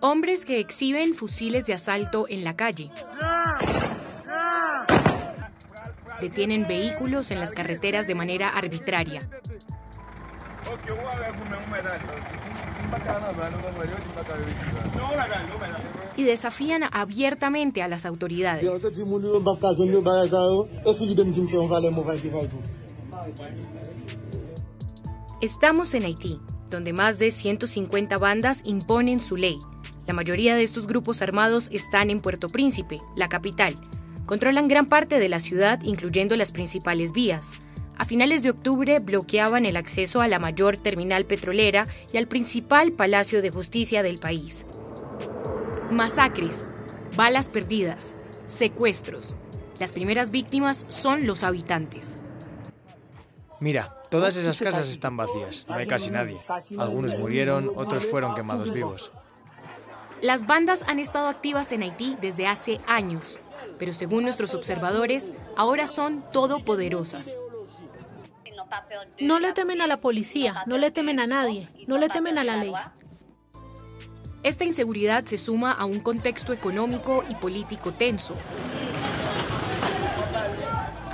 Hombres que exhiben fusiles de asalto en la calle. Detienen vehículos en las carreteras de manera arbitraria. Y desafían abiertamente a las autoridades. Estamos en Haití, donde más de 150 bandas imponen su ley. La mayoría de estos grupos armados están en Puerto Príncipe, la capital. Controlan gran parte de la ciudad, incluyendo las principales vías. A finales de octubre bloqueaban el acceso a la mayor terminal petrolera y al principal palacio de justicia del país. Masacres, balas perdidas, secuestros. Las primeras víctimas son los habitantes. Mira, todas esas casas están vacías, no hay casi nadie. Algunos murieron, otros fueron quemados vivos. Las bandas han estado activas en Haití desde hace años, pero según nuestros observadores, ahora son todopoderosas. No le temen a la policía, no le temen a nadie, no le temen a la ley. Esta inseguridad se suma a un contexto económico y político tenso,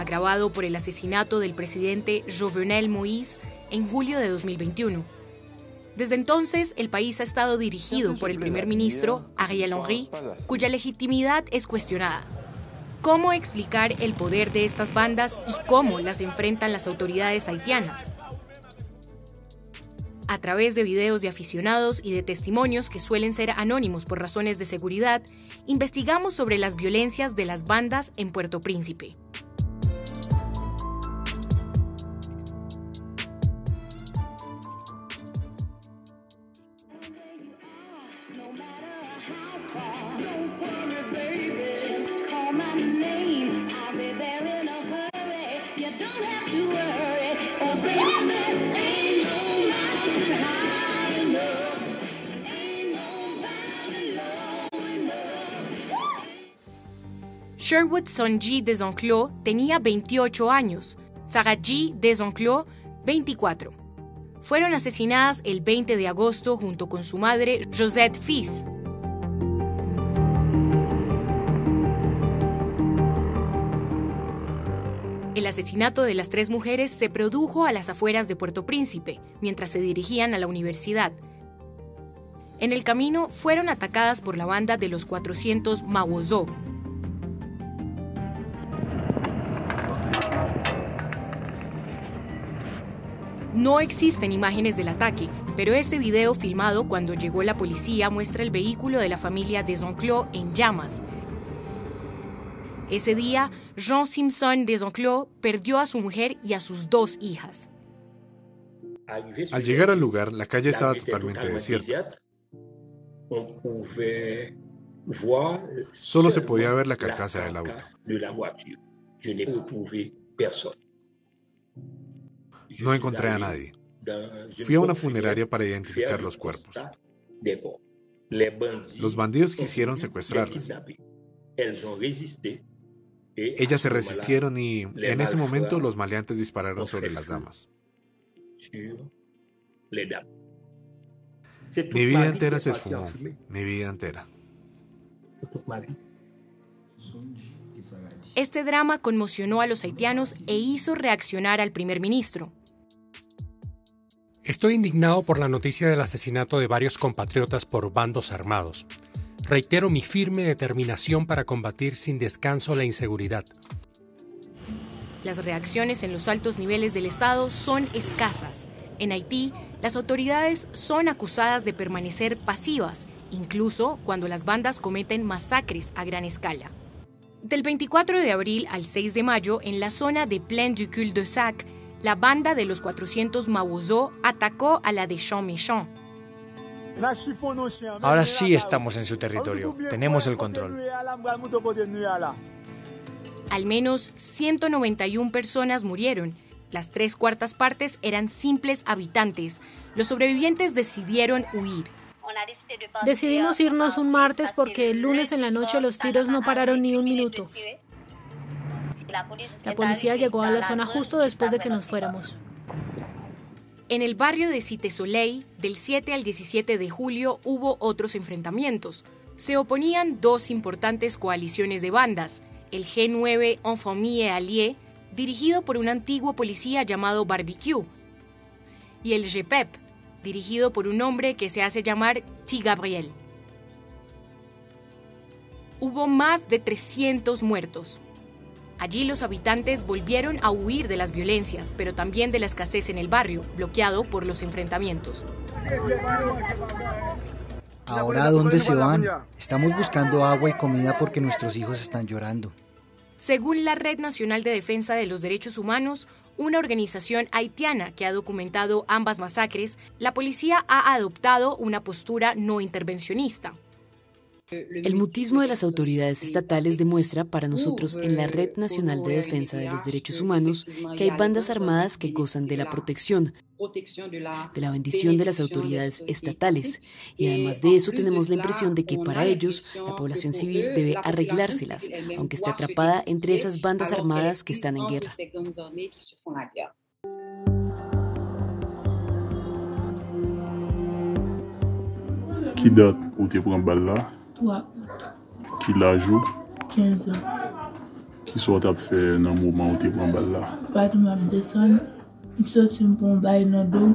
agravado por el asesinato del presidente Jovenel Moïse en julio de 2021. Desde entonces, el país ha estado dirigido por el primer ministro Ariel Henry, cuya legitimidad es cuestionada. ¿Cómo explicar el poder de estas bandas y cómo las enfrentan las autoridades haitianas? A través de videos de aficionados y de testimonios que suelen ser anónimos por razones de seguridad, investigamos sobre las violencias de las bandas en Puerto Príncipe. Sherwood Sonji Desonclos tenía 28 años, Sarah G. Desonclos 24. Fueron asesinadas el 20 de agosto junto con su madre Josette Fils. El asesinato de las tres mujeres se produjo a las afueras de Puerto Príncipe, mientras se dirigían a la universidad. En el camino fueron atacadas por la banda de los 400 Mawozo, No existen imágenes del ataque, pero este video filmado cuando llegó la policía muestra el vehículo de la familia Desonclos en llamas. Ese día, Jean Simpson Desonclos perdió a su mujer y a sus dos hijas. Al llegar al lugar, la calle estaba totalmente desierta. Solo se podía ver la carcasa del auto. No encontré a nadie. Fui a una funeraria para identificar los cuerpos. Los bandidos quisieron secuestrarlas. Ellas se resistieron y en ese momento los maleantes dispararon sobre las damas. Mi vida entera se esfumó, mi vida entera. Este drama conmocionó a los haitianos e hizo reaccionar al primer ministro. Estoy indignado por la noticia del asesinato de varios compatriotas por bandos armados. Reitero mi firme determinación para combatir sin descanso la inseguridad. Las reacciones en los altos niveles del Estado son escasas. En Haití, las autoridades son acusadas de permanecer pasivas, incluso cuando las bandas cometen masacres a gran escala. Del 24 de abril al 6 de mayo, en la zona de Plaine du Cul-de-Sac, la banda de los 400 Mawozo atacó a la de Champ-Méchant. Ahora sí estamos en su territorio. Tenemos el control. Al menos 191 personas murieron. Las tres cuartas partes eran simples habitantes. Los sobrevivientes decidieron huir. Decidimos irnos un martes porque el lunes en la noche los tiros no pararon ni un minuto. La policía llegó a la zona justo después de que nos fuéramos. En el barrio de Cité Soleil, del 7 al 17 de julio, hubo otros enfrentamientos. Se oponían dos importantes coaliciones de bandas, el G9 En Famille Alliée, dirigido por un antiguo policía llamado Barbecue, y el GPEP, dirigido por un hombre que se hace llamar T. Gabriel. Hubo más de 300 muertos. Allí los habitantes volvieron a huir de las violencias, pero también de la escasez en el barrio, bloqueado por los enfrentamientos. Ahora, ¿a dónde se van? Estamos buscando agua y comida porque nuestros hijos están llorando. Según la Red Nacional de Defensa de los Derechos Humanos, una organización haitiana que ha documentado ambas masacres, la policía ha adoptado una postura no intervencionista. El mutismo de las autoridades estatales demuestra para nosotros en la Red Nacional de Defensa de los Derechos Humanos que hay bandas armadas que gozan de la protección, de la bendición de las autoridades estatales. Y además de eso tenemos la impresión de que para ellos la población civil debe arreglárselas, aunque esté atrapada entre esas bandas armadas que están en guerra. Ki lajou? 15 an. Ki sot ap fe nan mouman ou te pran bal la? Pati m ap desan, m soti m pon bay nan dom.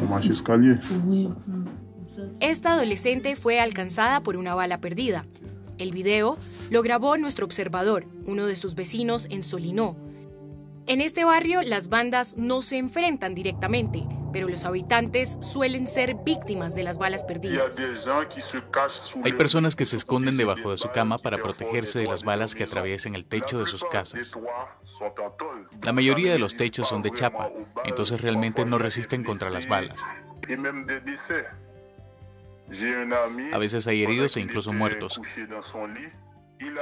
M manche eskalye? Oui. Esta adolescente fue alcanzada por una bala perdida. El video lo grabó nuestro observador, uno de sus vecinos en Solinó. En este barrio las bandas no se enfrentan directamente, pero los habitantes suelen ser víctimas de las balas perdidas. Hay personas que se esconden debajo de su cama para protegerse de las balas que atraviesen el techo de sus casas. La mayoría de los techos son de chapa, entonces realmente no resisten contra las balas. A veces hay heridos e incluso muertos.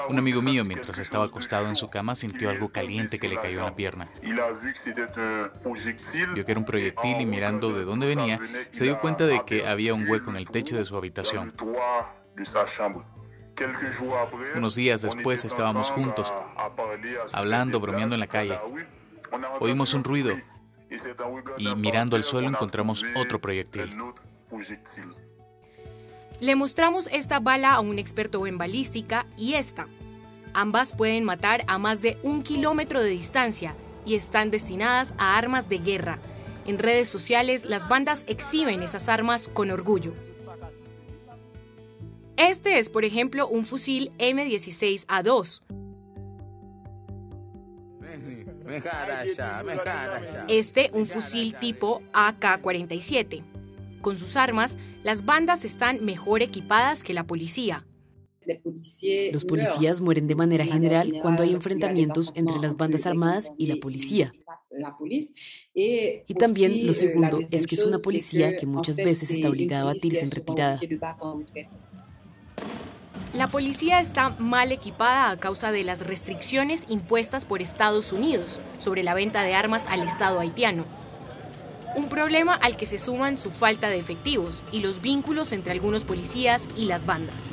Un amigo mío, mientras estaba acostado en su cama, sintió algo caliente que le cayó en la pierna. Vio que era un proyectil y mirando de dónde venía, se dio cuenta de que había un hueco en el techo de su habitación. Unos días después estábamos juntos, hablando, bromeando en la calle. Oímos un ruido y mirando al suelo encontramos otro proyectil. Le mostramos esta bala a un experto en balística y esta. Ambas pueden matar a más de un kilómetro de distancia y están destinadas a armas de guerra. En redes sociales las bandas exhiben esas armas con orgullo. Este es, por ejemplo, un fusil M16A2. Este un fusil tipo AK-47. Con sus armas, las bandas están mejor equipadas que la policía. Los policías mueren de manera general cuando hay enfrentamientos entre las bandas armadas y la policía. Y también lo segundo es que es una policía que muchas veces está obligada a batirse en retirada. La policía está mal equipada a causa de las restricciones impuestas por Estados Unidos sobre la venta de armas al Estado haitiano un problema al que se suman su falta de efectivos y los vínculos entre algunos policías y las bandas.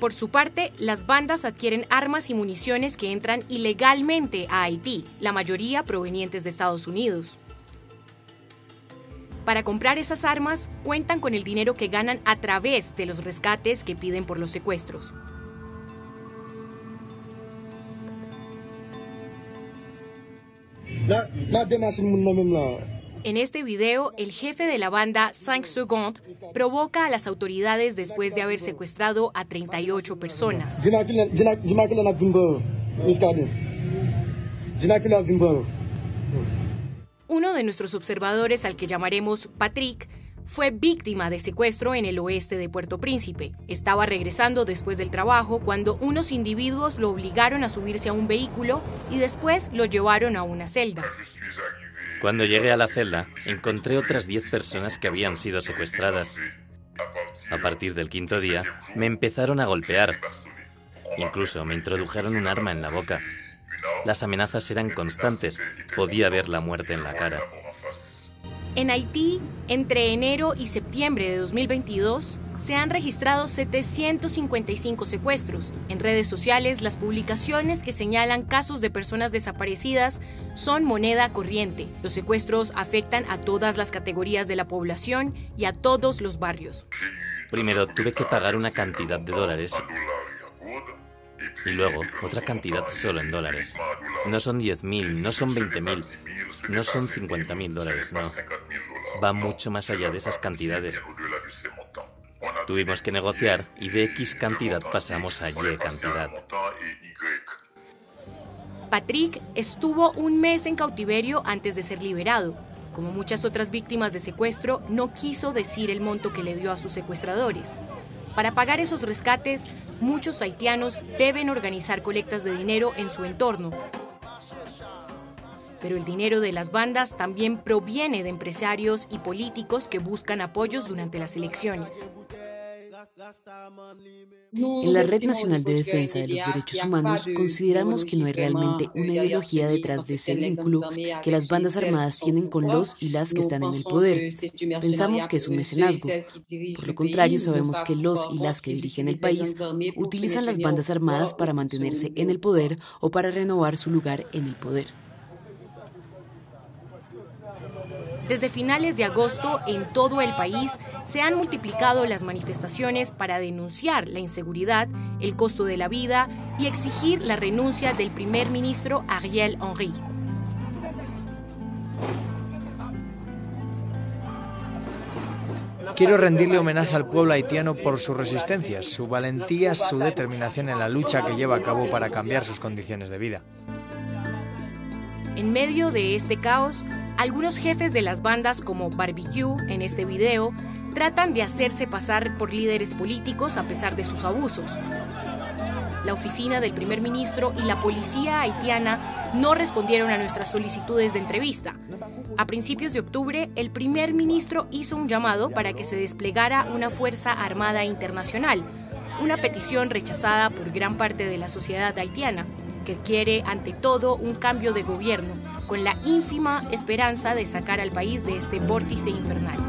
Por su parte, las bandas adquieren armas y municiones que entran ilegalmente a Haití, la mayoría provenientes de Estados Unidos. Para comprar esas armas, cuentan con el dinero que ganan a través de los rescates que piden por los secuestros. En este video, el jefe de la banda 5 Secondes provoca a las autoridades después de haber secuestrado a 38 personas. Uno de nuestros observadores, al que llamaremos Patrick, fue víctima de secuestro en el oeste de Puerto Príncipe. Estaba regresando después del trabajo cuando unos individuos lo obligaron a subirse a un vehículo y después lo llevaron a una celda. Cuando llegué a la celda, encontré otras 10 personas que habían sido secuestradas. A partir del quinto día, me empezaron a golpear. Incluso me introdujeron un arma en la boca. Las amenazas eran constantes. Podía ver la muerte en la cara. En Haití, entre enero y septiembre de 2022, se han registrado 755 secuestros. En redes sociales, las publicaciones que señalan casos de personas desaparecidas son moneda corriente. Los secuestros afectan a todas las categorías de la población y a todos los barrios. Primero tuve que pagar una cantidad de dólares y luego otra cantidad solo en dólares. No son 10.000, no son 20.000, no son 50.000 dólares, no. Va mucho más allá de esas cantidades. Tuvimos que negociar y de X cantidad pasamos a Y cantidad. Patrick estuvo un mes en cautiverio antes de ser liberado. Como muchas otras víctimas de secuestro, no quiso decir el monto que le dio a sus secuestradores. Para pagar esos rescates, muchos haitianos deben organizar colectas de dinero en su entorno. Pero el dinero de las bandas también proviene de empresarios y políticos que buscan apoyos durante las elecciones. En la Red Nacional de Defensa de los Derechos Humanos consideramos que no hay realmente una ideología detrás de ese vínculo que las bandas armadas tienen con los y las que están en el poder. Pensamos que es un mecenazgo. Por lo contrario, sabemos que los y las que dirigen el país utilizan las bandas armadas para mantenerse en el poder o para renovar su lugar en el poder. Desde finales de agosto, en todo el país, se han multiplicado las manifestaciones para denunciar la inseguridad, el costo de la vida y exigir la renuncia del primer ministro Ariel Henry. Quiero rendirle homenaje al pueblo haitiano por su resistencia, su valentía, su determinación en la lucha que lleva a cabo para cambiar sus condiciones de vida. En medio de este caos, algunos jefes de las bandas como Barbecue en este video tratan de hacerse pasar por líderes políticos a pesar de sus abusos. La oficina del primer ministro y la policía haitiana no respondieron a nuestras solicitudes de entrevista. A principios de octubre, el primer ministro hizo un llamado para que se desplegara una Fuerza Armada Internacional, una petición rechazada por gran parte de la sociedad haitiana, que quiere ante todo un cambio de gobierno con la ínfima esperanza de sacar al país de este vórtice infernal.